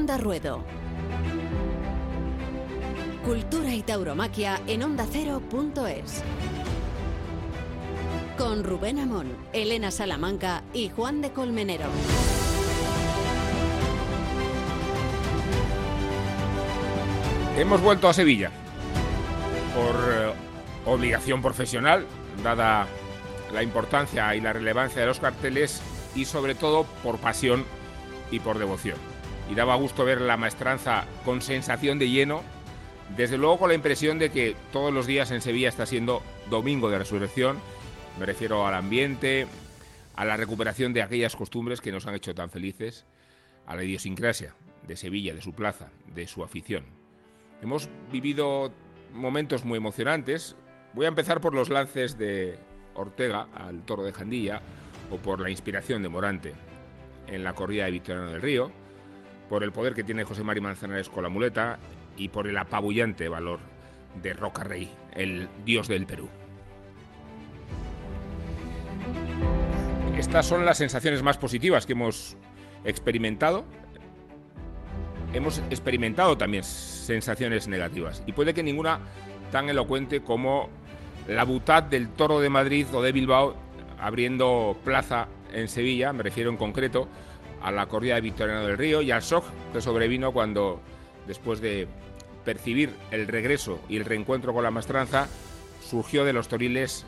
Onda Ruedo. Cultura y tauromaquia en ondacero.es. Con Rubén Amón, Elena Salamanca y Juan de Colmenero. Hemos vuelto a Sevilla por eh, obligación profesional, dada la importancia y la relevancia de los carteles y sobre todo por pasión y por devoción. Y daba gusto ver la maestranza con sensación de lleno, desde luego con la impresión de que todos los días en Sevilla está siendo domingo de resurrección, me refiero al ambiente, a la recuperación de aquellas costumbres que nos han hecho tan felices, a la idiosincrasia de Sevilla, de su plaza, de su afición. Hemos vivido momentos muy emocionantes. Voy a empezar por los lances de Ortega al toro de Jandilla o por la inspiración de Morante en la corrida de Victoriano del Río, por el poder que tiene José Mari Manzanares con la muleta y por el apabullante valor de Roca Rey, el dios del Perú. Estas son las sensaciones más positivas que hemos experimentado. Hemos experimentado también sensaciones negativas y puede que ninguna tan elocuente como la butad del Toro de Madrid o de Bilbao abriendo plaza en Sevilla, me refiero en concreto a la corrida de Victoriano del Río y al shock que sobrevino cuando, después de percibir el regreso y el reencuentro con la maestranza, surgió de los toriles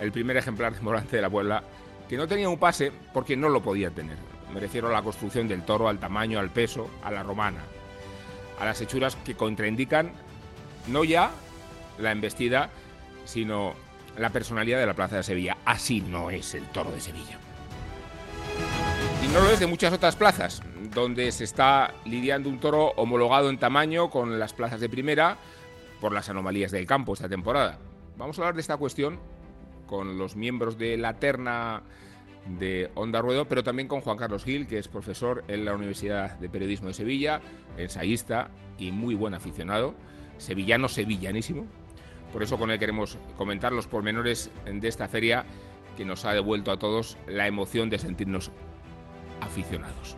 el primer ejemplar de Morante de la Puebla, que no tenía un pase porque no lo podía tener. Me refiero a la construcción del toro, al tamaño, al peso, a la romana, a las hechuras que contraindican no ya la embestida, sino la personalidad de la Plaza de Sevilla. Así no es el toro de Sevilla. Y no lo es de muchas otras plazas, donde se está lidiando un toro homologado en tamaño con las plazas de primera por las anomalías del campo esta temporada. Vamos a hablar de esta cuestión con los miembros de la terna de Onda Ruedo, pero también con Juan Carlos Gil, que es profesor en la Universidad de Periodismo de Sevilla, ensayista y muy buen aficionado, sevillano sevillanísimo, por eso con él queremos comentar los pormenores de esta feria que nos ha devuelto a todos la emoción de sentirnos aficionados.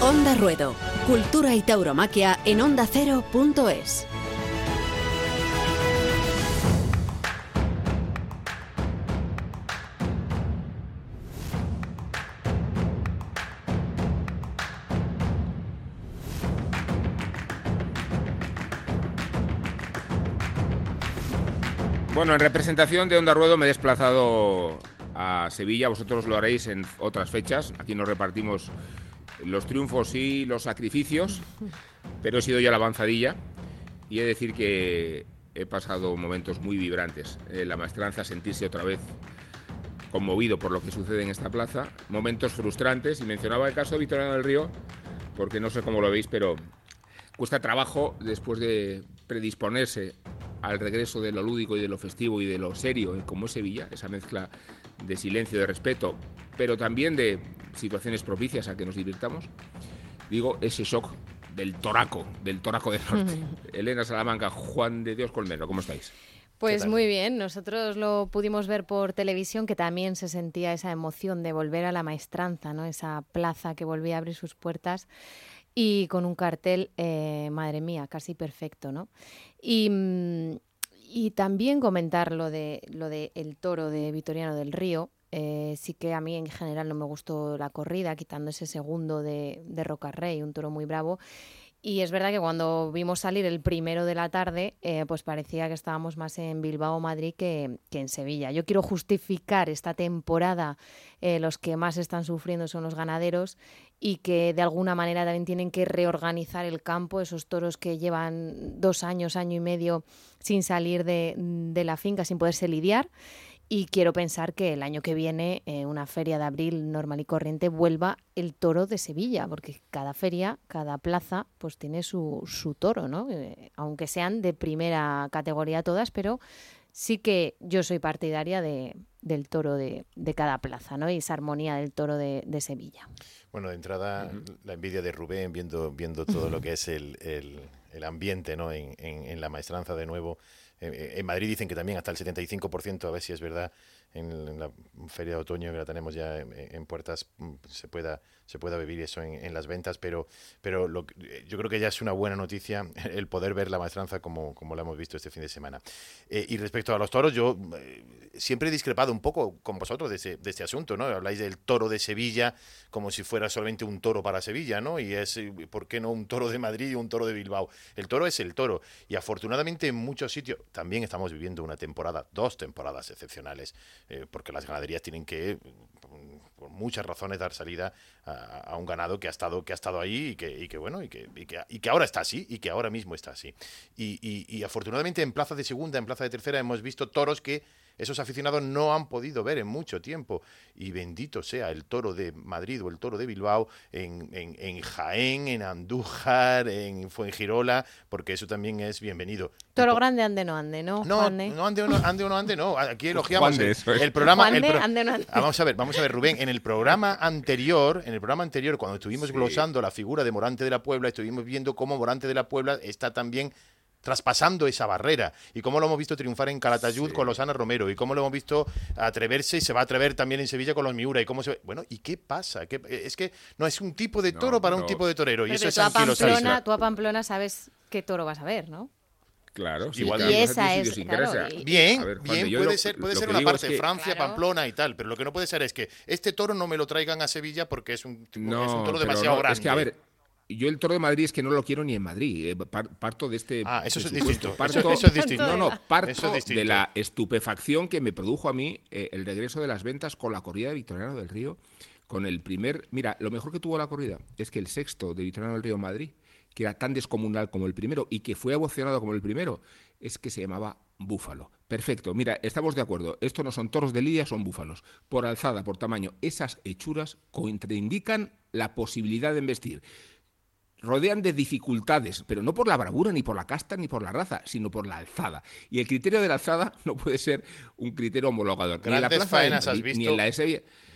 Onda Ruedo, Cultura y Tauromaquia en ondacero.es. Bueno, en representación de Onda Ruedo me he desplazado Sevilla, vosotros lo haréis en otras fechas, aquí nos repartimos los triunfos y los sacrificios, pero he sido ya la avanzadilla y he de decir que he pasado momentos muy vibrantes. la maestranza, sentirse otra vez conmovido por lo que sucede en esta plaza, momentos frustrantes, y mencionaba el caso de Victoriano del Río, porque no sé cómo lo veis, pero cuesta trabajo después de predisponerse al regreso de lo lúdico y de lo festivo y de lo serio, como es Sevilla, esa mezcla de silencio, de respeto, pero también de situaciones propicias a que nos divirtamos, digo, ese shock del toraco, del toraco del norte. Elena Salamanca, Juan de Dios Colmero, ¿cómo estáis? Pues muy bien, nosotros lo pudimos ver por televisión, que también se sentía esa emoción de volver a la maestranza, ¿no? esa plaza que volvía a abrir sus puertas y con un cartel, eh, madre mía, casi perfecto, ¿no? Y, mm, y también comentar lo de, lo de el toro de Vitoriano del Río. Eh, sí que a mí en general no me gustó la corrida, quitando ese segundo de, Rocarrey, un toro muy bravo. Y es verdad que cuando vimos salir el primero de la tarde, eh, pues parecía que estábamos más en Bilbao Madrid que, en Sevilla. Yo quiero justificar esta temporada, eh, los que más están sufriendo son los ganaderos y que de alguna manera también tienen que reorganizar el campo, esos toros que llevan dos años, año y medio sin salir de, de la finca, sin poderse lidiar. Y quiero pensar que el año que viene, eh, una feria de abril normal y corriente, vuelva el toro de Sevilla, porque cada feria, cada plaza, pues tiene su, su toro, ¿no? Eh, aunque sean de primera categoría todas, pero sí que yo soy partidaria de, del toro de, de, cada plaza, ¿no? Y esa armonía del toro de, de Sevilla. Bueno, de entrada, la envidia de Rubén viendo, viendo todo lo que es el, el, el ambiente, ¿no? En, en, en la maestranza de nuevo. En Madrid dicen que también hasta el 75%, a ver si es verdad, en, la feria de otoño que la tenemos ya en, puertas mm, se pueda se pueda vivir eso en, las ventas pero pero lo, yo creo que ya es una buena noticia el poder ver la maestranza como, como la hemos visto este fin de semana. Eh, y respecto a los toros yo eh, siempre he discrepado un poco con vosotros de, este asunto no habláis del toro de Sevilla como si fuera solamente un toro para Sevilla no y es por qué no un toro de Madrid y un toro de Bilbao el toro es el toro. Y afortunadamente en muchos sitios también estamos viviendo una temporada dos temporadas excepcionales eh, porque las ganaderías tienen que, por muchas razones, dar salida a, un ganado que ha estado, que ha estado ahí y que, y bueno, y que, y que, y que ahora está así, y que ahora mismo está así. y afortunadamente en plaza de segunda, en plaza de tercera, hemos visto toros que esos aficionados no han podido ver en mucho tiempo. Y bendito sea el toro de Madrid o el toro de Bilbao en, en, Jaén, en Andújar, en Fuengirola, porque eso también es bienvenido. Toro grande, ande no ande, ¿no? No, no ande o no ande, no, ande, no. Aquí elogiamos el, programa. Vamos a ver, vamos a ver, Rubén, en el programa anterior, en el programa anterior, cuando estuvimos glosando la figura de Morante de la Puebla, estuvimos viendo cómo Morante de la Puebla está también traspasando esa barrera. Y cómo lo hemos visto triunfar en Calatayud con los Ana Romero. Y cómo lo hemos visto atreverse y se va a atrever también en Sevilla con los Miura. Y cómo se bueno y qué pasa es que no es un tipo de toro para un tipo de torero y eso es Pamplona, tú a Pamplona sabes qué toro vas a ver ¿no? Claro, sí, igual y esa es, Bien, bien, puede ser, puede ser una parte, Francia, Pamplona y tal, pero lo que no puede ser es que este toro no me lo traigan a Sevilla porque es un, es un toro demasiado grande. Es que, a ver, yo el toro de Madrid es que no lo quiero ni en Madrid. Eh, parto de este. Ah, eso es distinto. eso, es distinto. No, no, parto de la estupefacción que me produjo a mí eh, el regreso de las ventas con la corrida de Victoriano del Río. Con el primer. Mira, lo mejor que tuvo la corrida es que el sexto de Victoriano del Río Madrid, que era tan descomunal como el primero y que fue emocionado como el primero, es que se llamaba Búfalo. Perfecto, mira, estamos de acuerdo. Estos no son toros de lidia, son búfalos. Por alzada, por tamaño, esas hechuras contraindican la posibilidad de investir rodean de dificultades, pero no por la bravura, ni por la casta, ni por la raza, sino por la alzada. Y el criterio de la alzada no puede ser un criterio homologador. Grandes ni en la faenas has visto, ni en la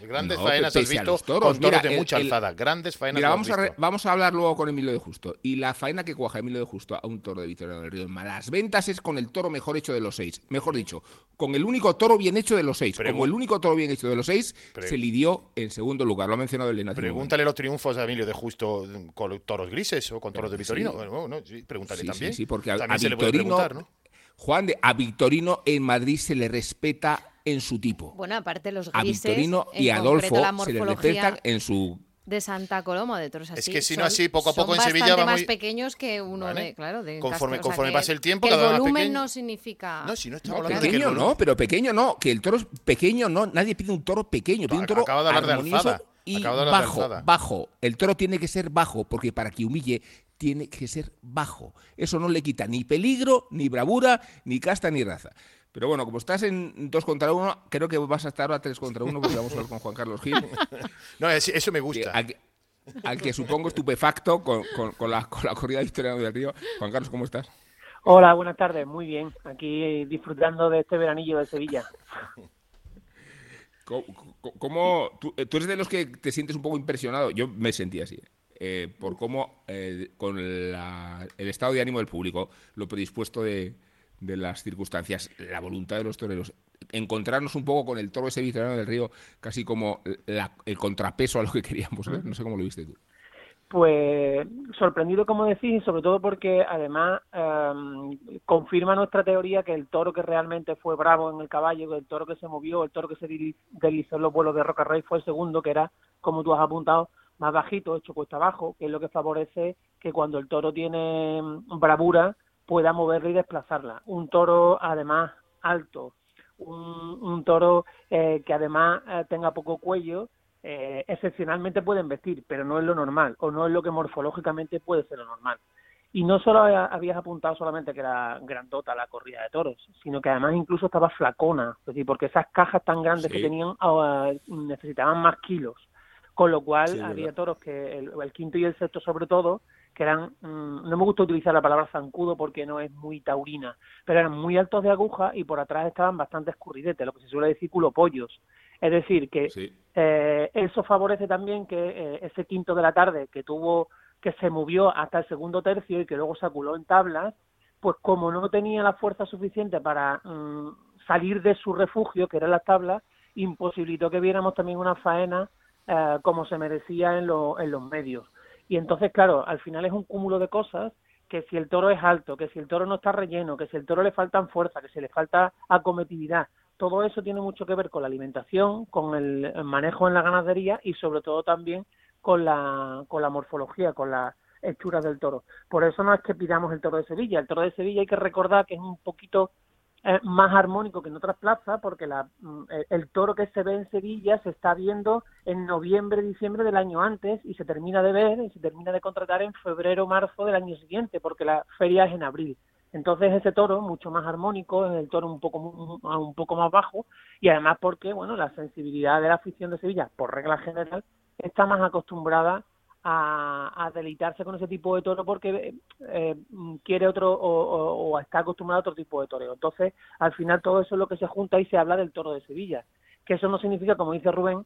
Grandes faenas has visto toros. con toros de mucha alzada. Grandes faenas mira, vamos, A vamos a hablar luego con Emilio de Justo. Y la faena que cuaja Emilio de Justo a un toro de Victoria del Río en Las ventas es con el toro mejor hecho de los seis. Mejor dicho, con el único toro bien hecho de los seis. Como el único toro bien hecho de los seis, se lidió en segundo lugar. Lo ha mencionado Elena. Pregúntale los triunfos a Emilio de Justo con toros grises o con toros de Victorino. pregúntale también. Sí, porque a, Victorino, Juan, de, a Victorino en Madrid se le respeta en su tipo. Bueno, aparte los grises, A Victorino y Adolfo se le respetan en su de Santa Coloma, de toros así. Es que si no así, poco a poco en Sevilla va más pequeños que uno de, claro, de Conforme, conforme pase el tiempo, cada vez El volumen no significa... No, si no estamos hablando pequeño de que no, pero pequeño no, que el toro es pequeño no, nadie pide un toro pequeño, pide un toro Acaba de hablar de alzada. y bajo, bajo. El toro tiene que ser bajo, porque para que humille tiene que ser bajo. Eso no le quita ni peligro, ni bravura, ni casta, ni raza. Pero bueno, como estás en dos contra uno, creo que vas a estar a tres contra uno porque vamos a hablar con Juan Carlos Gil. no, eso me gusta. Al que, supongo estupefacto con, con, la, con la corrida historia del río. Juan Carlos, ¿cómo estás? Hola, buenas tardes, muy bien. Aquí disfrutando de este veranillo de Sevilla. ¿Cómo, tú, eres de los que te sientes un poco impresionado? Yo me sentí así. Eh, por cómo, eh, con el estado de ánimo del público, lo predispuesto de, de las circunstancias, la voluntad de los toreros, encontrarnos un poco con el toro ese victoriano del río, casi como el contrapeso a lo que queríamos ver. No sé cómo lo viste tú. Pues sorprendido, como decís, y sobre todo porque además em, confirma nuestra teoría que el toro que realmente fue bravo en el caballo, el toro que se movió, el toro que se deslizó en los vuelos de Roca Rey fue el segundo, que era, como tú has apuntado, más bajito, hecho cuesta abajo, que es lo que favorece que cuando el toro tiene em, bravura, pueda moverla y desplazarla. Un toro además alto, un, toro eh, que además eh, tenga poco cuello, eh, excepcionalmente pueden vestir, pero no es lo normal, o no es lo que morfológicamente puede ser lo normal. Y no solo habías apuntado solamente que era grandota la corrida de toros, sino que además incluso estaba flacona, es decir, porque esas cajas tan grandes que tenían necesitaban más kilos, con lo cual había toros que el, quinto y el sexto sobre todo que eran, mm, no me gusta utilizar la palabra zancudo porque no es muy taurina, pero eran muy altos de aguja y por atrás estaban bastante escurridetes, lo que se suele decir culopollos. Es decir, que eh, eso favorece también que eh, ese quinto de la tarde que tuvo, que se movió hasta el segundo tercio y que luego se aculó en tablas, pues como no tenía la fuerza suficiente para mm, salir de su refugio, que era las tablas, imposibilitó que viéramos también una faena eh, como se merecía en, en los medios. Y entonces, claro, al final es un cúmulo de cosas que si el toro es alto, que si el toro no está relleno, que si el toro le faltan fuerza, que si le falta acometividad, todo eso tiene mucho que ver con la alimentación, con el manejo en la ganadería y sobre todo también con la, con la morfología, con las hechuras del toro. Por eso no es que pidamos el toro de Sevilla. El toro de Sevilla hay que recordar que es un poquito eh, más armónico que en otras plazas porque la, mm, el toro que se ve en Sevilla se está viendo en noviembre, diciembre del año antes y se termina de ver y se termina de contratar en febrero, marzo del año siguiente porque la feria es en abril. Entonces ese toro mucho más armónico, el toro un poco un poco más bajo y además porque bueno la sensibilidad de la afición de Sevilla por regla general está más acostumbrada a, deleitarse con ese tipo de toro porque eh, quiere otro o, está acostumbrado a otro tipo de toreo. Entonces, al final todo eso es lo que se junta y se habla del toro de Sevilla. Que eso no significa, como dice Rubén,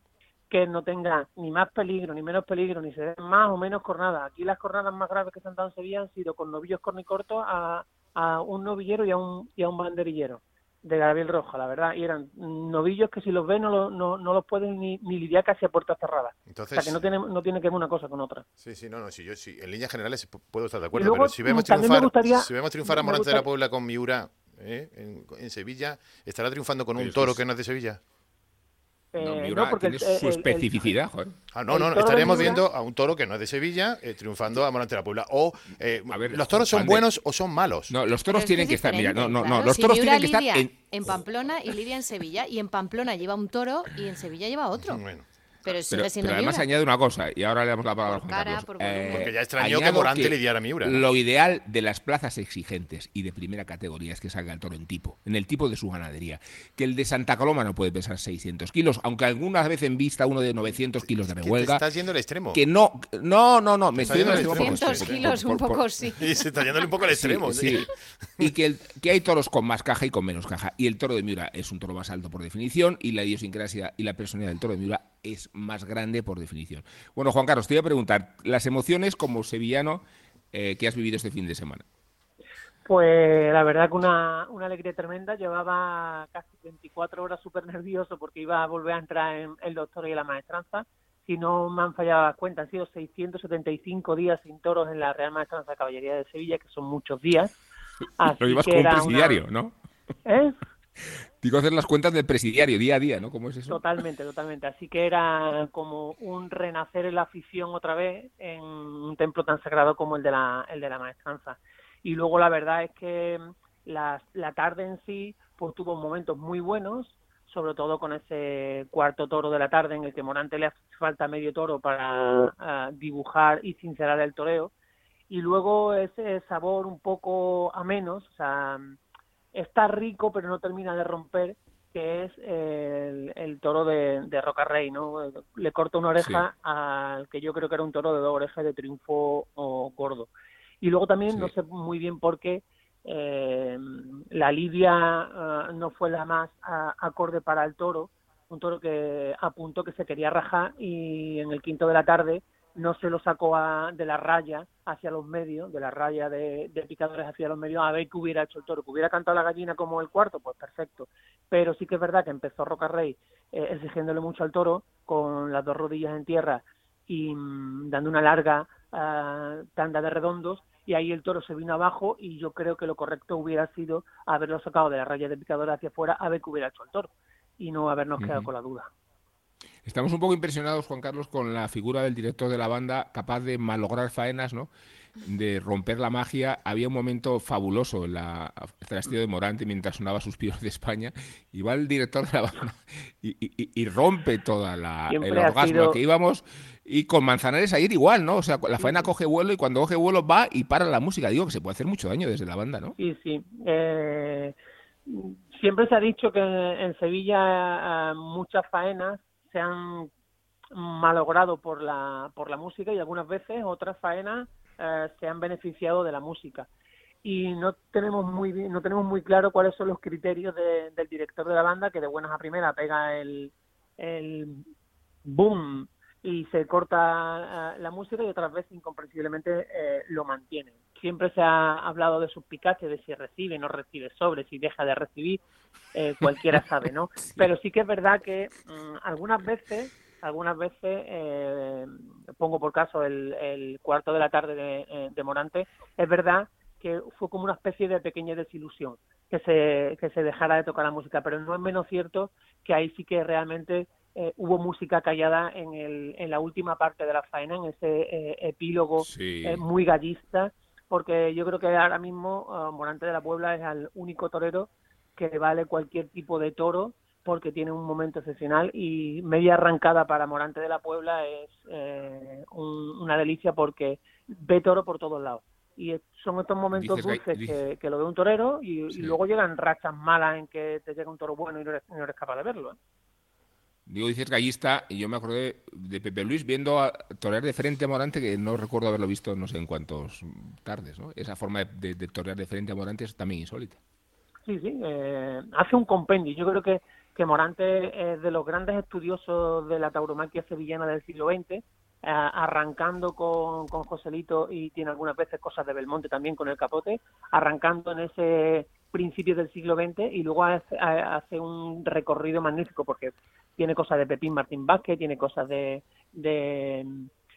que no tenga ni más peligro ni menos peligro, ni se den más o menos cornadas. Aquí las cornadas más graves que se han dado en Sevilla han sido con novillos cornicortos a, a un novillero y a un, y a un banderillero de Gabriel Roja, la verdad, y eran novillos que si los ves no, no, no los pueden ni, ni, lidiar casi a puertas cerradas. Entonces, o sea que no tiene, no tiene que ver una cosa con otra. Sí, sí, no, no, sí, yo sí, en líneas generales puedo estar de acuerdo, pero si vemos triunfar, si vemos triunfar a Morante de la Puebla con Miura ¿eh? en, en, Sevilla, ¿estará triunfando con un toro que no es de Sevilla? Eh, no, porque tiene su especificidad, joder. Ah, no, no, estaríamos viendo a un toro que no es de Sevilla eh, triunfando a Morante de la Puebla. O, eh, a ver, ¿los toros son buenos o son malos? No, los toros tienen que estar, mira, no, no, no, los toros tienen que estar en... en Pamplona y Lidia en Sevilla, y en Pamplona lleva un toro y en Sevilla lleva otro. Bueno. Pero, sigue siendo pero además añade una cosa, y ahora le damos la palabra a Juan Carlos. Eh, porque ya extrañó que Morante lidiara a Miura. Lo ideal de las plazas exigentes y de primera categoría es que salga el toro en tipo, en el tipo de su ganadería. Que el de Santa Coloma no puede pesar 600 kilos, aunque alguna vez en vista uno de 900 kilos de rehuelga. estás yendo al extremo. Que no, no, no, no, me estoy yendo al extremo. 200 kilos un poco sí. Y se está yendo un poco al extremo. Sí, y que, que hay toros con más caja y con menos caja. Y el toro de Miura es un toro más alto por definición y la idiosincrasia y la personalidad del toro de Miura es más grande por definición. Bueno, Juan Carlos, te voy a preguntar, las emociones como sevillano eh, que has vivido este fin de semana. Pues la verdad que una, una alegría tremenda. Llevaba casi 24 horas súper nervioso porque iba a volver a entrar en el doctor y la maestranza. Si no me han fallado las cuentas, han sido 675 días sin toros en la Real Maestranza de Caballería de Sevilla, que son muchos días. Lo ibas como presidiario, ¿no? ¿Eh? Digo, hacer las cuentas del presidiario día a día, ¿no? ¿Cómo es eso? Totalmente, totalmente. Así que era como un renacer en la afición otra vez en un templo tan sagrado como el de la, el de la maestranza. Y luego la verdad es que la, la tarde en sí pues tuvo momentos muy buenos, sobre todo con ese cuarto toro de la tarde en el que Morante le hace falta medio toro para uh, dibujar y sincerar el toreo. Y luego ese sabor un poco a menos, o sea, está rico pero no termina de romper que es el, toro de, de Roca Rey, ¿no? Le corta una oreja al que yo creo que era un toro de dos orejas de triunfo o gordo. Y luego también, no sé muy bien por qué, eh, la lidia ah, no fue la más acorde para el toro, un toro que apuntó que se quería rajar y en el quinto de la tarde no se lo sacó de la raya hacia los medios, de la raya de, picadores hacia los medios, a ver qué hubiera hecho el toro, que hubiera cantado la gallina como el cuarto, pues perfecto. Pero sí que es verdad que empezó Roca Rey eh, exigiéndole mucho al toro, con las dos rodillas en tierra y mm, dando una larga uh, tanda de redondos, y ahí el toro se vino abajo y yo creo que lo correcto hubiera sido haberlo sacado de la raya de picadores hacia afuera, a ver qué hubiera hecho el toro, y no habernos quedado con la duda. Estamos un poco impresionados, Juan Carlos, con la figura del director de la banda, capaz de malograr faenas, ¿no? de romper la magia. Había un momento fabuloso en la trasteo de Morante mientras sonaba Suspiros de España. Y va el director de la banda y, rompe toda la, el orgasmo que íbamos. Y con Manzanares ayer igual, ¿no? O sea, la faena coge vuelo y cuando coge vuelo va y para la música. Digo que se puede hacer mucho daño desde la banda, ¿no? Sí, sí. Eh, siempre se ha dicho que en Sevilla muchas faenas se han malogrado por la, por la música y algunas veces otras faenas eh, se han beneficiado de la música. Y no tenemos muy no tenemos muy claro cuáles son los criterios del director de la banda que de buenas a primeras pega el, el boom y se corta eh, la música y otras veces incomprensiblemente eh, lo mantiene. Siempre se ha hablado de sus picaches, de si recibe, no recibe sobre, si deja de recibir, eh, cualquiera sabe, ¿no? Pero sí que es verdad que mm, algunas veces, algunas veces, eh, pongo por caso el, cuarto de la tarde de, de Morante, es verdad que fue como una especie de pequeña desilusión que se, que se dejara de tocar la música, pero no es menos cierto que ahí sí que realmente eh, hubo música callada en, el, en la última parte de la faena, en ese eh, epílogo eh, muy gallista, porque yo creo que ahora mismo Morante de la Puebla es el único torero que vale cualquier tipo de toro porque tiene un momento excepcional y media arrancada para Morante de la Puebla es una delicia porque ve toro por todos lados y son estos momentos dulces que, lo ve un torero y, luego llegan rachas malas en que te llega un toro bueno y no eres, capaz de verlo. ¿eh? Digo, dices gallista y yo me acordé de Pepe Luis viendo a torear de frente a Morante, que no recuerdo haberlo visto no sé en cuántos tardes, ¿no? Esa forma de, de, torear de frente a Morante es también insólita. Sí, sí, eh, hace un compendio. Yo creo que, que Morante es de los grandes estudiosos de la tauromaquia sevillana del siglo XX arrancando con, con Joselito y tiene algunas veces cosas de Belmonte también con el capote, arrancando en ese principio del siglo XX y luego hace, un recorrido magnífico porque tiene cosas de Pepín Martín Vázquez, tiene cosas de,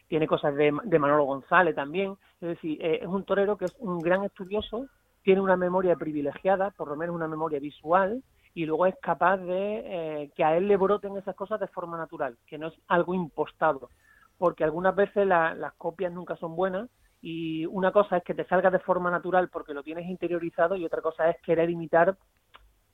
tiene cosas de, Manolo González también, es decir, eh, es un torero que es un gran estudioso, tiene una memoria privilegiada, por lo menos una memoria visual, y luego es capaz de eh, que a él le broten esas cosas de forma natural, que no es algo impostado porque algunas veces las copias nunca son buenas y una cosa es que te salga de forma natural porque lo tienes interiorizado y otra cosa es querer imitar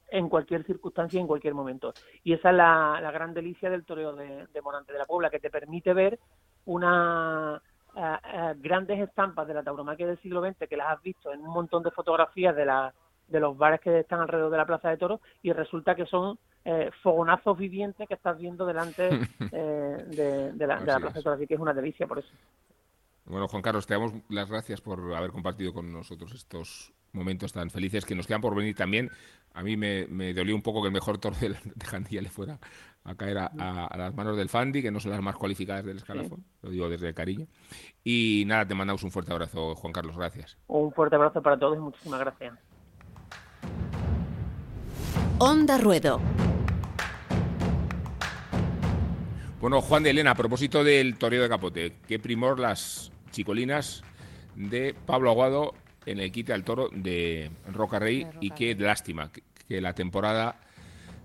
en cualquier circunstancia y en cualquier momento. Y esa es la, gran delicia del toreo de, Morante de la Puebla, que te permite ver una eh, eh, grandes estampas de la tauromaquia del siglo XX que las has visto en un montón de fotografías de, la, de los bares que están alrededor de la Plaza de Toros y resulta que son eh, fogonazos vivientes que estás viendo delante eh, de, la, Plaza Así que es una delicia por eso. Bueno, Juan Carlos, te damos las gracias por haber compartido con nosotros estos momentos tan felices que nos quedan por venir también. A mí me, dolió un poco que el mejor toro de, Jandilla le fuera a caer a, las manos del Fandi, que no son las más cualificadas del escalafón, lo digo desde el cariño. Y nada, te mandamos un fuerte abrazo, Juan Carlos, gracias. Un fuerte abrazo para todos y muchísimas gracias. Onda Ruedo. Bueno, Juan de Elena, a propósito del toreo de Capote, qué primor las chicolinas de Pablo Aguado en el quite al toro de Roca Rey y qué lástima que, la temporada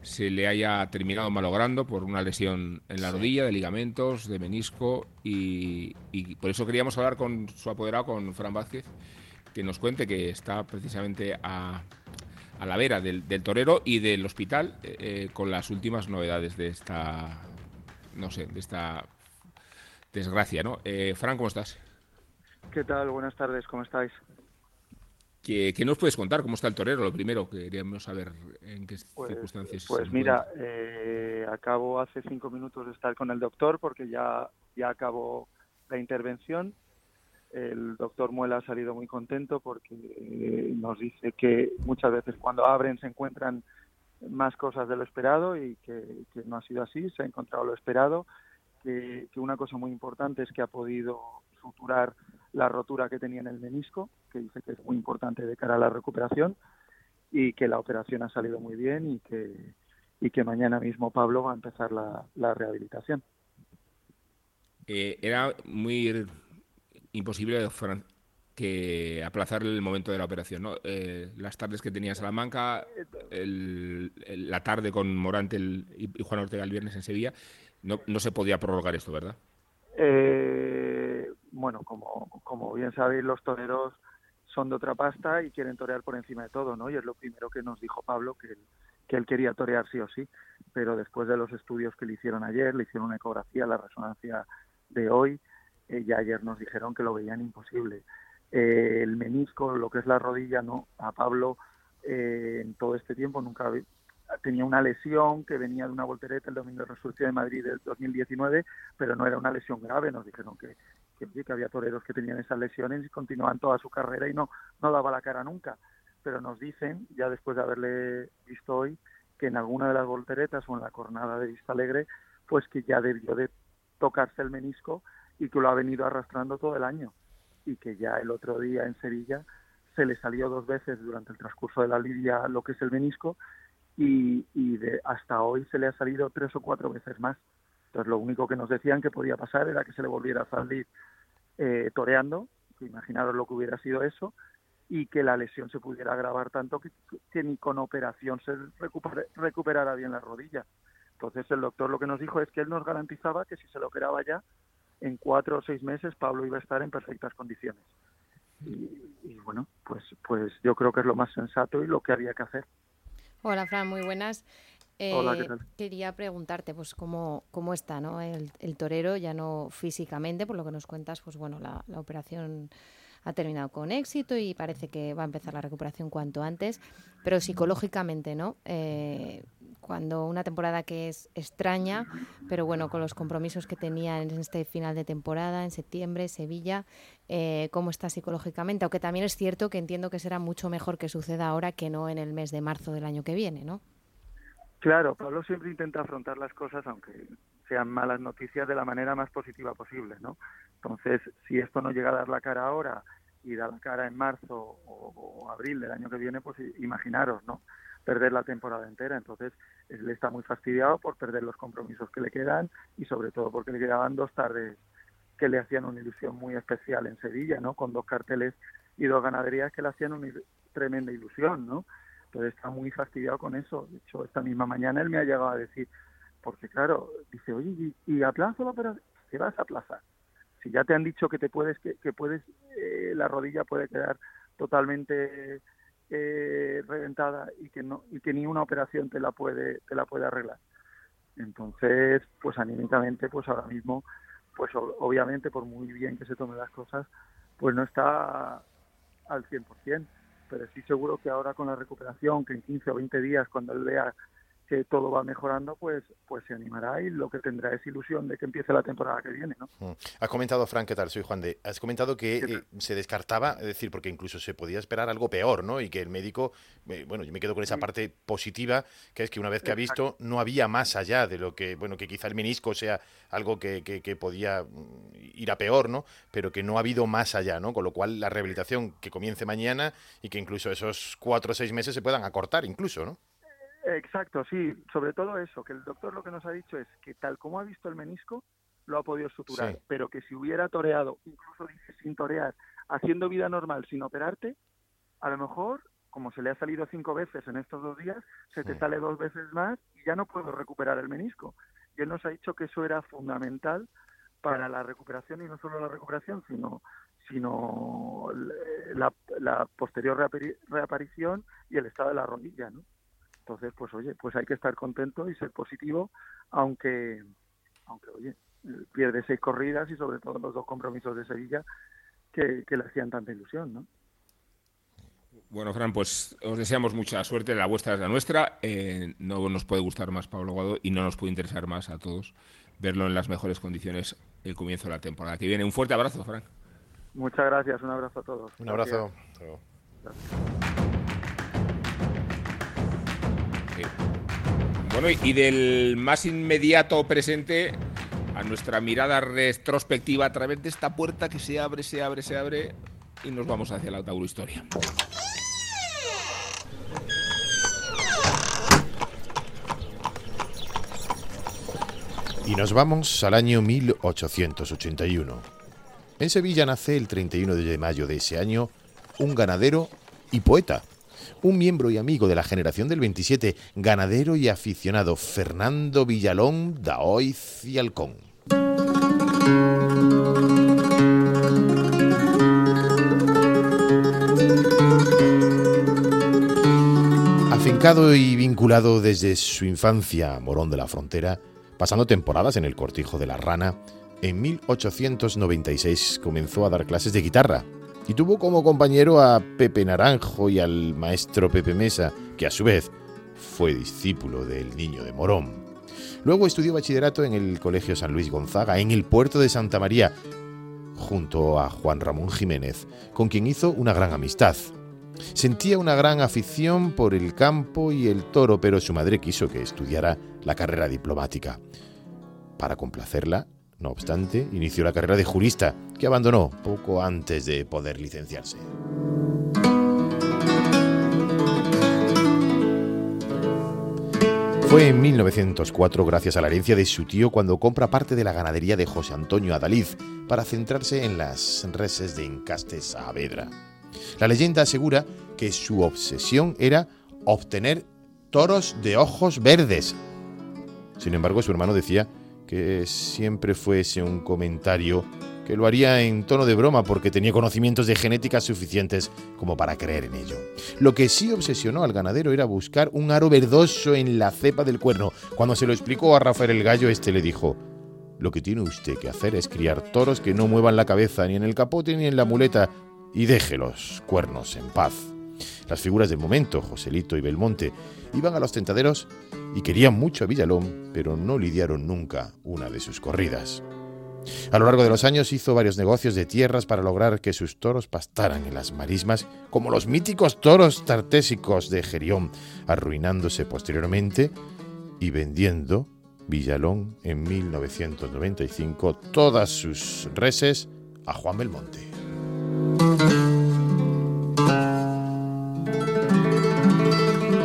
se le haya terminado malogrando por una lesión en la rodilla, de ligamentos, de menisco y, por eso queríamos hablar con su apoderado, con Fran Vázquez, que nos cuente que está precisamente a, la vera del, torero y del hospital eh, con las últimas novedades de esta no sé, de esta desgracia, ¿no? Eh, Fran, ¿cómo estás? ¿Qué tal? Buenas tardes, ¿cómo estáis? ¿Qué, nos puedes contar? ¿Cómo está el torero? Lo primero, queríamos saber en qué pues, circunstancias. Pues mira, eh, acabo hace cinco minutos de estar con el doctor porque ya, ya acabó la intervención. El doctor Muela ha salido muy contento porque eh, nos dice que muchas veces cuando abren se encuentran más cosas de lo esperado y que, no ha sido así, se ha encontrado lo esperado, que, una cosa muy importante es que ha podido suturar la rotura que tenía en el menisco, que dice que es muy importante de cara a la recuperación y que la operación ha salido muy bien y que, y que mañana mismo Pablo va a empezar la, la rehabilitación. Eh, era muy imposible que aplazar el momento de la operación. ¿no? Eh, las tardes que tenía Salamanca, la tarde con Morante y Juan Ortega el viernes en Sevilla, no, no se podía prorrogar esto, ¿verdad? Eh, bueno, como, como bien sabéis, los toreros son de otra pasta y quieren torear por encima de todo, ¿no? Y es lo primero que nos dijo Pablo, que él, que él quería torear sí o sí, pero después de los estudios que le hicieron ayer, le hicieron una ecografía, la resonancia de hoy, eh, ya ayer nos dijeron que lo veían imposible. Eh, el menisco, lo que es la rodilla, no. A Pablo eh, en todo este tiempo nunca tenía una lesión que venía de una voltereta el domingo de resurrección de Madrid del 2019, pero no era una lesión grave. Nos dijeron que, que, había toreros que tenían esas lesiones y continuaban toda su carrera y no, no daba la cara nunca. Pero nos dicen, ya después de haberle visto hoy, que en alguna de las volteretas o en la jornada de Vista Alegre, pues que ya debió de tocarse el menisco y que lo ha venido arrastrando todo el año y que ya el otro día en Sevilla se le salió dos veces durante el transcurso de la lidia lo que es el menisco y, de, hasta hoy se le ha salido tres o cuatro veces más. Entonces lo único que nos decían que podía pasar era que se le volviera a salir eh, toreando, imaginaros lo que hubiera sido eso, y que la lesión se pudiera agravar tanto que, ni con operación se recuperara bien la rodilla. Entonces el doctor lo que nos dijo es que él nos garantizaba que si se lo operaba ya, en cuatro o seis meses Pablo iba a estar en perfectas condiciones. Y, bueno, pues, pues yo creo que es lo más sensato y lo que había que hacer. Hola Fran, muy buenas. Hola, ¿qué eh, tal? Quería preguntarte, pues, cómo, cómo está, ¿no? El, torero, ya no físicamente, por lo que nos cuentas, pues bueno, la, la, operación ha terminado con éxito y parece que va a empezar la recuperación cuanto antes, pero psicológicamente, ¿no? Eh, cuando una temporada que es extraña, pero bueno, con los compromisos que tenía en este final de temporada, en septiembre, Sevilla, eh, ¿cómo está psicológicamente? Aunque también es cierto que entiendo que será mucho mejor que suceda ahora que no en el mes de marzo del año que viene, ¿no? Claro, Pablo siempre intenta afrontar las cosas, aunque sean malas noticias, de la manera más positiva posible, ¿no? Entonces, si esto no llega a dar la cara ahora y da la cara en marzo o, abril del año que viene, pues imaginaros, ¿no? perder la temporada entera. Entonces, él está muy fastidiado por perder los compromisos que le quedan y sobre todo porque le quedaban dos tardes que le hacían una ilusión muy especial en Sevilla, ¿no? Con dos carteles y dos ganaderías que le hacían una tremenda ilusión, ¿no? Entonces está muy fastidiado con eso. De hecho, esta misma mañana él me ha llegado a decir, porque claro, dice, oye, ¿y, y aplazo la operación? ¿Qué vas a aplazar? Si ya te han dicho que te puedes, que, que puedes, eh, la rodilla puede quedar totalmente eh, reventada y que no y que ni una operación te la puede te la puede arreglar entonces pues anímicamente pues ahora mismo pues obviamente por muy bien que se tomen las cosas pues no está al 100% pero estoy seguro que ahora con la recuperación que en 15 o 20 días cuando él vea que todo va mejorando, pues, pues se animará y lo que tendrá es ilusión de que empiece la temporada que viene. ¿no? Mm. Has comentado, Frank, ¿qué tal? Soy Juan de. Has comentado que eh, se descartaba, es decir, porque incluso se podía esperar algo peor, ¿no? Y que el médico, eh, bueno, yo me quedo con esa parte positiva, que es que una vez que ha visto, no había más allá de lo que, bueno, que quizá el menisco sea algo que, que, podía mm, ir a peor, ¿no? Pero que no ha habido más allá, ¿no? Con lo cual la rehabilitación que comience mañana y que incluso esos cuatro o seis meses se puedan acortar, incluso, ¿no? Exacto, sí, sobre todo eso, que el doctor lo que nos ha dicho es que tal como ha visto el menisco, lo ha podido suturar, pero que si hubiera toreado, incluso dice sin torear, haciendo vida normal sin operarte, a lo mejor, como se le ha salido cinco veces en estos dos días, se te sale dos veces más y ya no puedo recuperar el menisco. Y él nos ha dicho que eso era fundamental para la recuperación y no solo la recuperación, sino sino la, la posterior reaparición y el estado de la rodilla, ¿no? Entonces, pues oye, pues hay que estar contento y ser positivo, aunque, aunque oye, pierde seis corridas y sobre todo los dos compromisos de Sevilla que, le hacían tanta ilusión, ¿no? Bueno, Fran, pues os deseamos mucha suerte. La vuestra es la nuestra. Eh, no nos puede gustar más Pablo Guado y no nos puede interesar más a todos verlo en las mejores condiciones el comienzo de la temporada que viene. Un fuerte abrazo, Fran. Muchas gracias. Un abrazo a todos. Un abrazo. Y del más inmediato presente a nuestra mirada retrospectiva a través de esta puerta que se abre, se abre, se abre y nos vamos hacia la Tauro Historia. Y nos vamos al año 1881. En Sevilla nace el 31 de mayo de ese año un ganadero y poeta, un miembro y amigo de la generación del 27, ganadero y aficionado Fernando Villalón Daoiz y Alcón. Afincado y vinculado desde su infancia a Morón de la Frontera, pasando temporadas en el Cortijo de la Rana, en 1896 comenzó a dar clases de guitarra y tuvo como compañero a Pepe Naranjo y al maestro Pepe Mesa, que a su vez fue discípulo del niño de Morón. Luego estudió bachillerato en el Colegio San Luis Gonzaga, en el puerto de Santa María, junto a Juan Ramón Jiménez, con quien hizo una gran amistad. Sentía una gran afición por el campo y el toro, pero su madre quiso que estudiara la carrera diplomática. Para complacerla, No obstante, inició la carrera de jurista, que abandonó poco antes de poder licenciarse. Fue en 1904 gracias a la herencia de su tío cuando compra parte de la ganadería de José Antonio Adalid para centrarse en las reses de Encaste Saavedra. La leyenda asegura que su obsesión era obtener toros de ojos verdes. Sin embargo, su hermano decía que siempre fuese un comentario que lo haría en tono de broma porque tenía conocimientos de genética suficientes como para creer en ello. Lo que sí obsesionó al ganadero era buscar un aro verdoso en la cepa del cuerno. Cuando se lo explicó a Rafael el Gallo, este le dijo, lo que tiene usted que hacer es criar toros que no muevan la cabeza ni en el capote ni en la muleta y deje los cuernos en paz. Las figuras del momento, Joselito y Belmonte, iban a los tentaderos y querían mucho a Villalón, pero no lidiaron nunca una de sus corridas. A lo largo de los años hizo varios negocios de tierras para lograr que sus toros pastaran en las marismas, como los míticos toros tartésicos de Gerión, arruinándose posteriormente y vendiendo Villalón en 1995 todas sus reses a Juan Belmonte.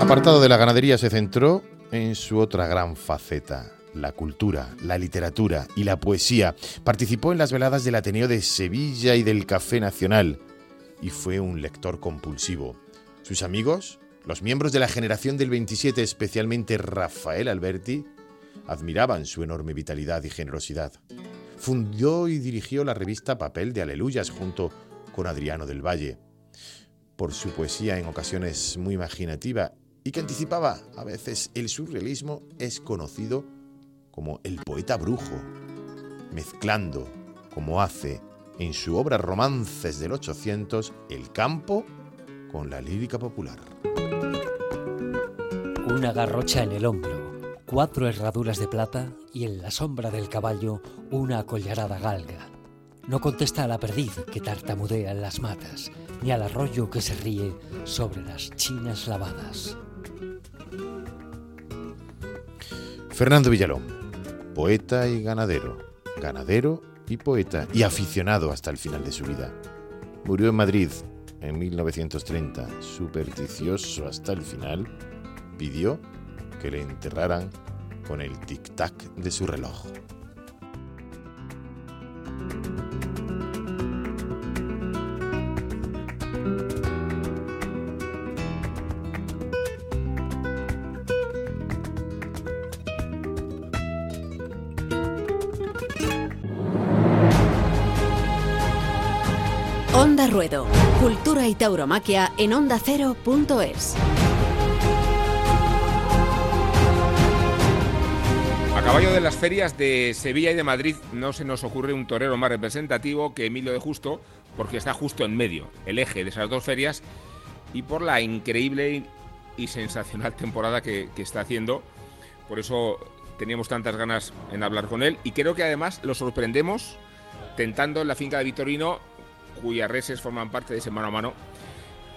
Apartado de la ganadería se centró en su otra gran faceta, la cultura, la literatura y la poesía. Participó en las veladas del Ateneo de Sevilla y del Café Nacional y fue un lector compulsivo. Sus amigos, los miembros de la generación del 27, especialmente Rafael Alberti, admiraban su enorme vitalidad y generosidad. Fundió y dirigió la revista Papel de Aleluyas junto con Adriano del Valle. Por su poesía en ocasiones muy imaginativa y que anticipaba a veces el surrealismo, es conocido como el poeta brujo, mezclando, como hace en su obra Romances del 800, el campo con la lírica popular. Una garrocha en el hombro, cuatro herraduras de plata y en la sombra del caballo una acollarada galga. No contesta a la perdiz que tartamudea en las matas, ni al arroyo que se ríe sobre las chinas lavadas. Fernando Villalón, poeta y ganadero, ganadero y poeta, y aficionado hasta el final de su vida. Murió en Madrid en 1930, supersticioso hasta el final, pidió que le enterraran con el tic-tac de su reloj. Tauromaquia en ondacero.es. A caballo de las ferias de Sevilla y de Madrid no se nos ocurre un torero más representativo que Emilio de Justo, porque está justo en medio, el eje de esas dos ferias, y por la increíble y sensacional temporada que, que está haciendo. Por eso teníamos tantas ganas en hablar con él y creo que además lo sorprendemos tentando en la finca de Vitorino cuyas reses forman parte de ese mano a mano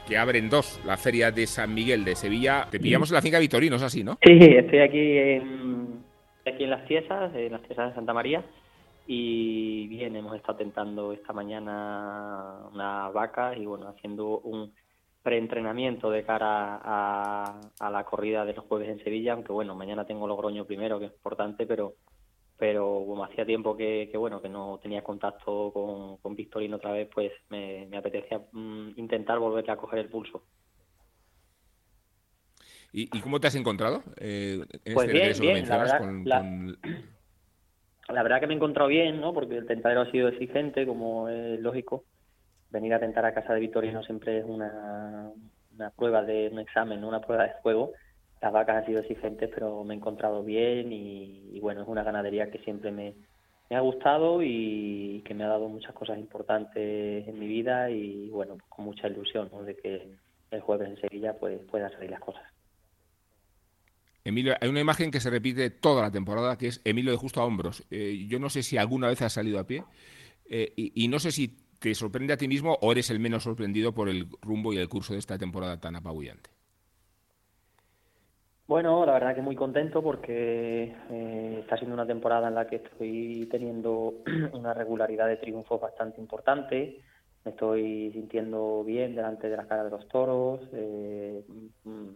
que abren dos, la feria de San Miguel de Sevilla. Te pillamos en la finca Vitorino, es así, ¿no? Sí, estoy aquí en, aquí en las Ciesas, en las Ciesas de Santa María, y bien, hemos estado tentando esta mañana unas vacas y bueno, haciendo un preentrenamiento de cara a, a la corrida de los jueves en Sevilla, aunque bueno, mañana tengo Logroño primero, que es importante, pero pero como hacía tiempo que, que, bueno que no tenía contacto con, con Victorino otra vez, pues me, me apetecía mm, intentar volverle a coger el pulso. ¿Y, y cómo te has encontrado? Eh, en Pues este bien, bien, la verdad, con- la- con- La verdad que me he encontrado bien, ¿no? Porque el tentadero ha sido exigente, como es lógico. Venir a tentar a casa de Victorino siempre es una, una prueba de un examen, ¿no? una prueba de juego. Las vacas han sido exigentes, pero me he encontrado bien y, bueno, es una ganadería que siempre me, ha gustado y que me ha dado muchas cosas importantes en mi vida y bueno, pues con mucha ilusión de que el jueves en Sevilla pues puedan salir las cosas. Emilio, hay una imagen que se repite toda la temporada, que es Emilio de Justo a hombros. Eh, yo no sé si alguna vez has salido a pie eh, y no sé si te sorprende a ti mismo o eres el menos sorprendido por el rumbo y el curso de esta temporada tan apabullante. Bueno, la verdad que muy contento porque eh, está siendo una temporada en la que estoy teniendo una regularidad de triunfos bastante importante. Me estoy sintiendo bien delante de la cara de los toros, eh, mm,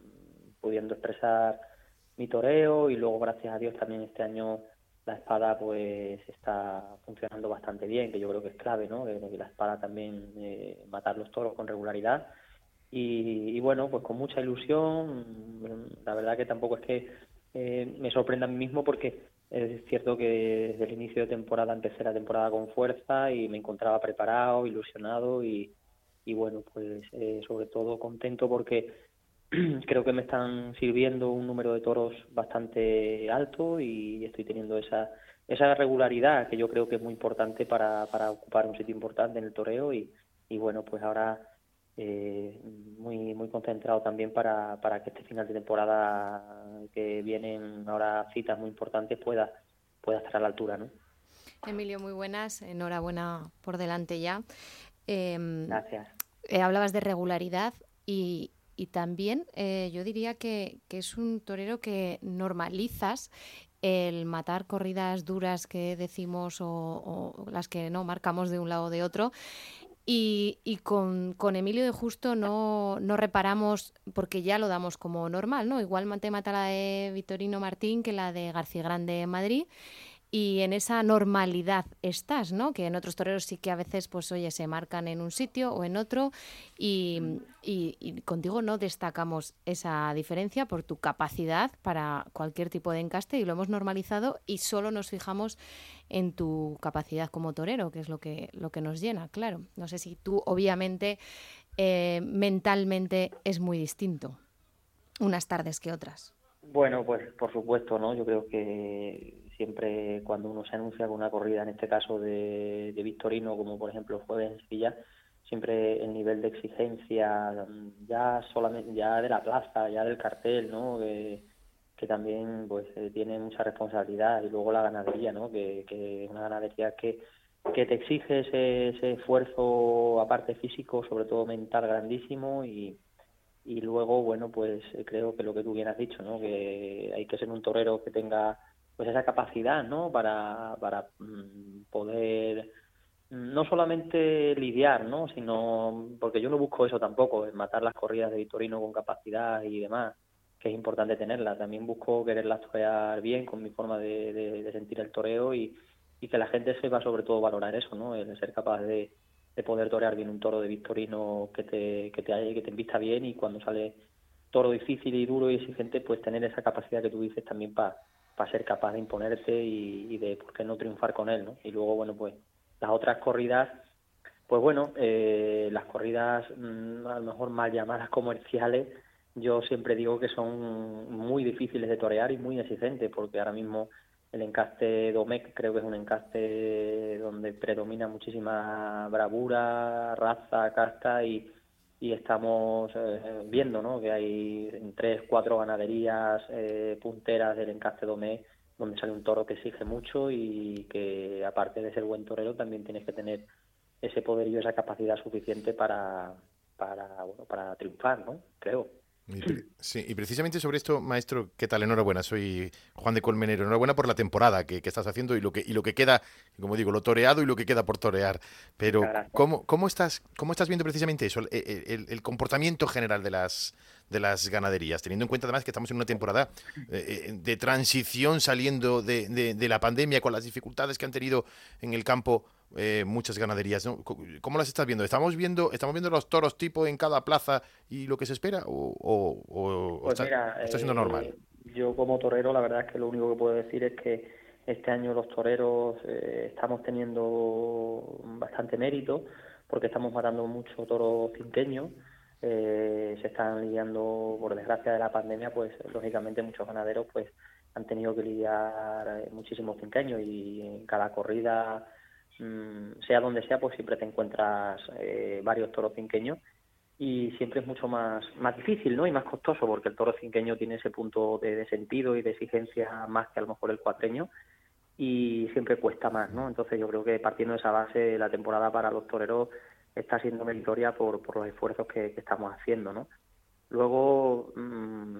pudiendo expresar mi toreo y luego, gracias a Dios, también este año la espada pues está funcionando bastante bien, que yo creo que es clave, ¿no? Que la espada también eh, matar los toros con regularidad y, bueno, pues con mucha ilusión. La verdad que tampoco es que eh, me sorprenda a mí mismo porque es cierto que desde el inicio de temporada empecé la temporada con fuerza y me encontraba preparado, ilusionado y, y bueno, pues eh, sobre todo contento porque creo que me están sirviendo un número de toros bastante alto y estoy teniendo esa esa regularidad que yo creo que es muy importante para, para ocupar un sitio importante en el toreo y, y bueno, pues ahora eh, muy muy concentrado también para, para que este final de temporada que vienen ahora citas muy importantes pueda pueda estar a la altura ¿no? Emilio muy buenas. Enhorabuena por delante ya. Em, gracias. eh, hablabas de regularidad y, y también eh, yo diría que, que, es un torero que normalizas el matar corridas duras que decimos o, o, las que no marcamos de un lado o de otro y, y con, con, Emilio de Justo no, no, reparamos, porque ya lo damos como normal, ¿no? Igual te mata la de Vitorino Martín que la de García Grande en Madrid y en esa normalidad estás, ¿no? Que en otros toreros sí que a veces, pues oye, se marcan en un sitio o en otro y, y, contigo no destacamos esa diferencia por tu capacidad para cualquier tipo de encaste y lo hemos normalizado y solo nos fijamos en tu capacidad como torero, que es lo que, lo que nos llena, claro. No sé si tú, obviamente, eh, mentalmente es muy distinto unas tardes que otras. Bueno, pues por supuesto, ¿no? Yo creo que siempre cuando uno se anuncia con una corrida, en este caso de, Victorino, como por ejemplo fue en Sevilla, siempre el nivel de exigencia ya solamente ya de la plaza, ya del cartel, ¿no? Que, también pues eh, tiene mucha responsabilidad y luego la ganadería, ¿no? Que, que una ganadería que que te exige ese, ese esfuerzo aparte físico, sobre todo mental grandísimo y, y luego bueno pues eh, creo que lo que tú bien has dicho, ¿no? Que hay que ser un torero que tenga pues esa capacidad no para, para mm, poder mm, no solamente lidiar no sino porque yo no busco eso tampoco matar las corridas de Vitorino con capacidad y demás que es importante tenerla. También busco quererlas torear bien con mi forma de, de, sentir el toreo y, y que la gente sepa sobre todo valorar eso no el ser capaz de, de poder torear bien un toro de Victorino que te que te que te invista bien y cuando sale toro difícil y duro y exigente pues tener esa capacidad que tú dices también para para ser capaz de imponerte y, de por qué no triunfar con él, ¿no? Y luego, bueno, pues las otras corridas, pues bueno, eh, las corridas mm, a lo mejor mal llamadas comerciales, yo siempre digo que son muy difíciles de torear y muy exigentes, porque ahora mismo el encaste Domecq creo que es un encaste donde predomina muchísima bravura, raza, casta y y estamos eh, viendo ¿no? que hay tres, cuatro ganaderías eh, punteras del encaste domé donde sale un toro que exige mucho y que aparte de ser buen torero también tienes que tener ese poder y esa capacidad suficiente para para bueno para triunfar no creo y, sí, y precisamente sobre esto, maestro, ¿qué tal? Enhorabuena, soy Juan de Colmenero. Enhorabuena por la temporada que, estás haciendo y lo que y lo que queda, como digo, lo toreado y lo que queda por torear. Pero ¿cómo, cómo estás cómo estás viendo precisamente eso, el, el, comportamiento general de las de las ganaderías, teniendo en cuenta además que estamos en una temporada eh, eh, de transición saliendo de, de la pandemia con las dificultades que han tenido en el campo eh, muchas ganaderías. ¿no? ¿Cómo las estás viendo? ¿Estamos viendo estamos viendo los toros tipo en cada plaza y lo que se espera? ¿O, pues está, siendo normal? Eh, yo como torero la verdad es que lo único que puedo decir es que este año los toreros eh, estamos teniendo bastante mérito porque estamos matando mucho toro cinqueño. se están lidiando, por desgracia de la pandemia, pues lógicamente muchos ganaderos pues han tenido que lidiar muchísimos cinqueños y en cada corrida sea donde sea, pues siempre te encuentras eh, varios toros cinqueños y siempre es mucho más, más difícil ¿no? y más costoso porque el toro cinqueño tiene ese punto de, sentido y de exigencia más que a lo mejor el cuatreño y siempre cuesta más. ¿no? Entonces yo creo que partiendo de esa base la temporada para los toreros está siendo meritoria por, por los esfuerzos que, estamos haciendo. ¿no? Luego, mm,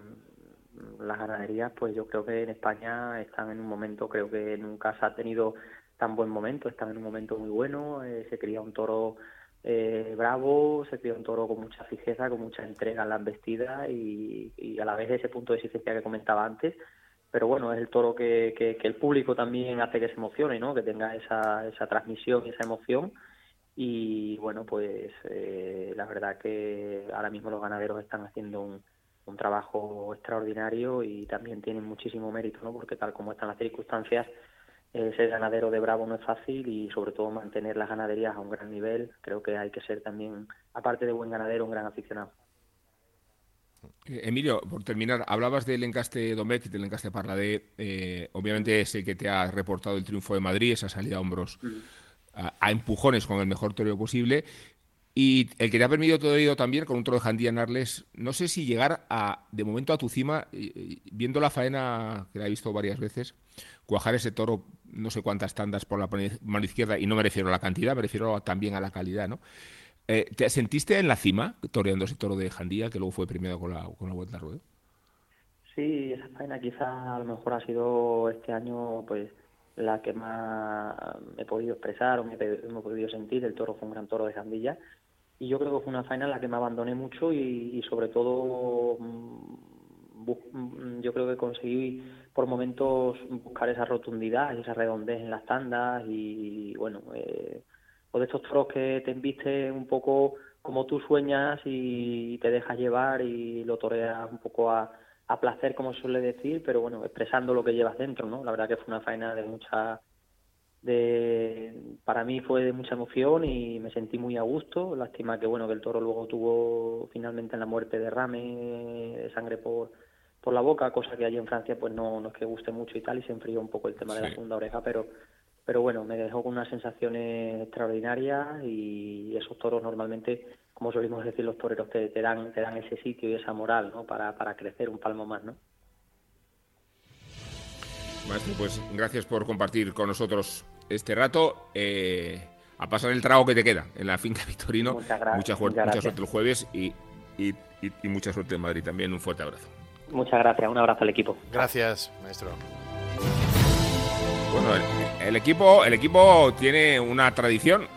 las ganaderías, pues yo creo que en España están en un momento, creo que nunca se ha tenido tan buen momento, están en un momento muy bueno, eh, se cría un toro eh, bravo, se cría un toro con mucha fijeza, con mucha entrega en las vestidas y, a la vez ese punto de exigencia que comentaba antes, pero bueno, es el toro que, el público también hace que se emocione, ¿no? que tenga esa, esa transmisión y esa emoción y bueno, pues eh, la verdad que ahora mismo los ganaderos están haciendo un, un trabajo extraordinario y también tienen muchísimo mérito, ¿no? porque tal como están las circunstancias, eh, ser ganadero de Bravo no es fácil y sobre todo mantener las ganaderías a un gran nivel, creo que hay que ser también, aparte de buen ganadero, un gran aficionado. Eh, Emilio, por terminar, hablabas del encaste Domecq, del encaste Parladé. Eh, obviamente sé que te ha reportado el triunfo de Madrid, esa salida a hombros mm. a, a, empujones con el mejor toreo posible. Y el que te ha permitido todo ello también con un toro de Jandía en Arles, no sé si llegar a, de momento a tu cima, viendo la faena que la he visto varias veces, cuajar ese toro, no sé cuántas tandas por la mano izquierda, y no me refiero a la cantidad, me refiero también a la calidad, ¿no? Eh, ¿Te sentiste en la cima toreando ese toro de Jandía, que luego fue premiado con la, con la Vuelta al Ruedo? Sí, esa faena quizá a lo mejor ha sido este año, pues la que más he podido expresar o me, he podido sentir. El toro fue un gran toro de Jandilla y yo creo que fue una faena en la que me abandoné mucho y, sobre todo mm, mm, yo creo que conseguí por momentos buscar esa rotundidad y esa redondez en las tandas y bueno, eh, o de estos toros que te embiste un poco como tú sueñas y te dejas llevar y lo toreas un poco a, placer, como suele decir, pero bueno, expresando lo que llevas dentro, ¿no? La verdad que fue una faena de mucha de para mí fue de mucha emoción y me sentí muy a gusto lástima que bueno que el toro luego tuvo finalmente en la muerte derrame de sangre por por la boca cosa que allí en Francia pues no, no es que guste mucho y tal y se enfrió un poco el tema de la segunda oreja pero pero bueno me dejó con unas sensaciones extraordinarias y esos toros normalmente como solemos decir los toreros te, te dan te dan ese sitio y esa moral no para para crecer un palmo más no Maestro, pues gracias por compartir con nosotros este rato. Eh, a pasar el trago que te queda en la finca Victorino. Muchas gracias, mucha, mucha mucha suerte el jueves y, y, y, mucha suerte en Madrid también. Un fuerte abrazo. Muchas gracias, un abrazo al equipo. Gracias, maestro. Bueno, el, el equipo, el equipo tiene una tradición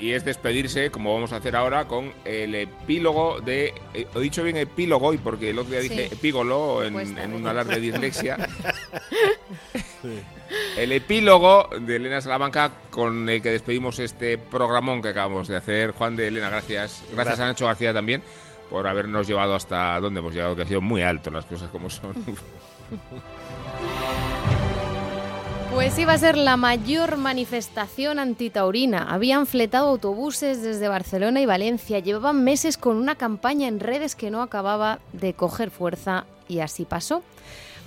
y es despedirse, como vamos a hacer ahora, con el epílogo de. Eh, he dicho bien epílogo, y porque el otro día dije epígolo en, en un alarde de dislexia. sí. El epílogo de Elena Salamanca con el que despedimos este programón que acabamos de hacer. Juan de Elena, gracias. Gracias, gracias. a Nacho García también por habernos llevado hasta donde hemos llegado, que ha sido muy alto las cosas como son. Pues iba a ser la mayor manifestación antitaurina. Habían fletado autobuses desde Barcelona y Valencia. Llevaban meses con una campaña en redes que no acababa de coger fuerza y así pasó.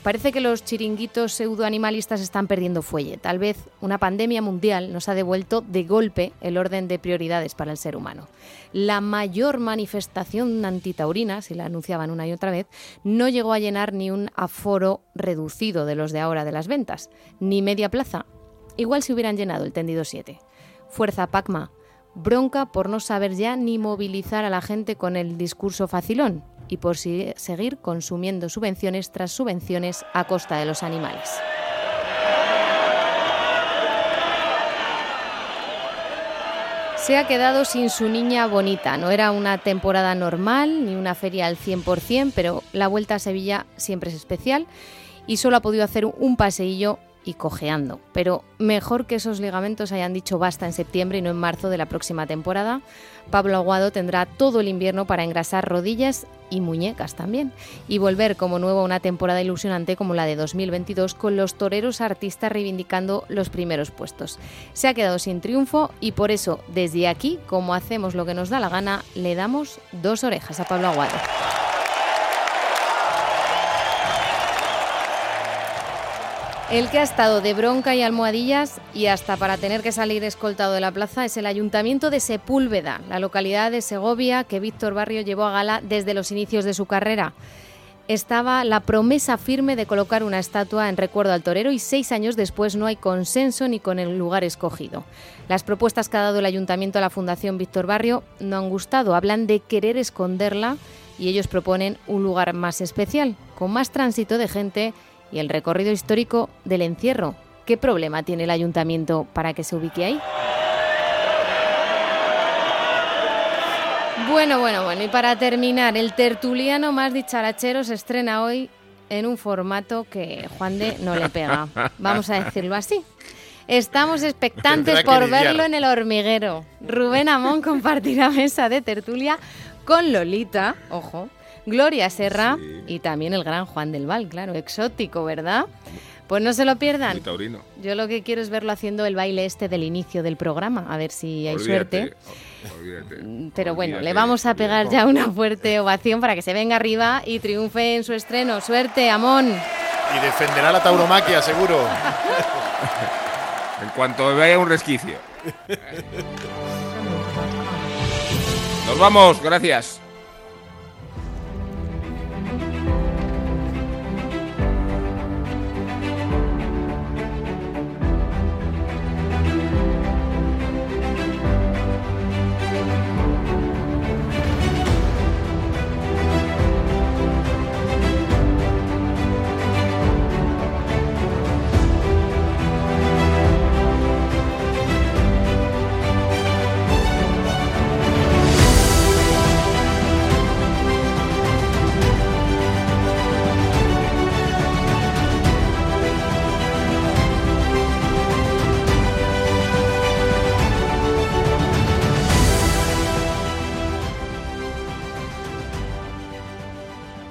Parece que los chiringuitos pseudoanimalistas están perdiendo fuelle. Tal vez una pandemia mundial nos ha devuelto de golpe el orden de prioridades para el ser humano. La mayor manifestación antitaurina, si la anunciaban una y otra vez, no llegó a llenar ni un aforo reducido de los de ahora de las ventas, ni media plaza. Igual si hubieran llenado el tendido 7. Fuerza Pacma, bronca por no saber ya ni movilizar a la gente con el discurso facilón y por seguir consumiendo subvenciones tras subvenciones a costa de los animales. Se ha quedado sin su niña bonita. No era una temporada normal ni una feria al 100%, pero la vuelta a Sevilla siempre es especial y solo ha podido hacer un paseillo y cojeando. Pero mejor que esos ligamentos hayan dicho basta en septiembre y no en marzo de la próxima temporada. Pablo Aguado tendrá todo el invierno para engrasar rodillas y muñecas también y volver como nuevo a una temporada ilusionante como la de 2022 con los toreros artistas reivindicando los primeros puestos. Se ha quedado sin triunfo y por eso desde aquí, como hacemos lo que nos da la gana, le damos dos orejas a Pablo Aguado. El que ha estado de bronca y almohadillas y hasta para tener que salir escoltado de la plaza es el Ayuntamiento de Sepúlveda, la localidad de Segovia que Víctor Barrio llevó a gala desde los inicios de su carrera. Estaba la promesa firme de colocar una estatua en recuerdo al torero y seis años después no hay consenso ni con el lugar escogido. Las propuestas que ha dado el Ayuntamiento a la Fundación Víctor Barrio no han gustado, hablan de querer esconderla y ellos proponen un lugar más especial, con más tránsito de gente y el recorrido histórico del encierro. ¿Qué problema tiene el ayuntamiento para que se ubique ahí? Bueno, bueno, bueno, y para terminar, el tertuliano más dicharachero se estrena hoy en un formato que Juan de no le pega. Vamos a decirlo así. Estamos expectantes por verlo en el hormiguero. Rubén Amón compartirá mesa de tertulia con Lolita, ojo, Gloria Serra y también el gran Juan del Val, claro, exótico, ¿verdad? Pues no se lo pierdan. Yo lo que quiero es verlo haciendo el baile este del inicio del programa, a ver si hay suerte. Mm, pero bueno, le vamos a pegar ya una fuerte ovación para que se venga arriba y triunfe en su estreno. Suerte, Amón. Y defenderá la tauromaquia, seguro. en cuanto vea un resquicio. Nos vamos, gracias.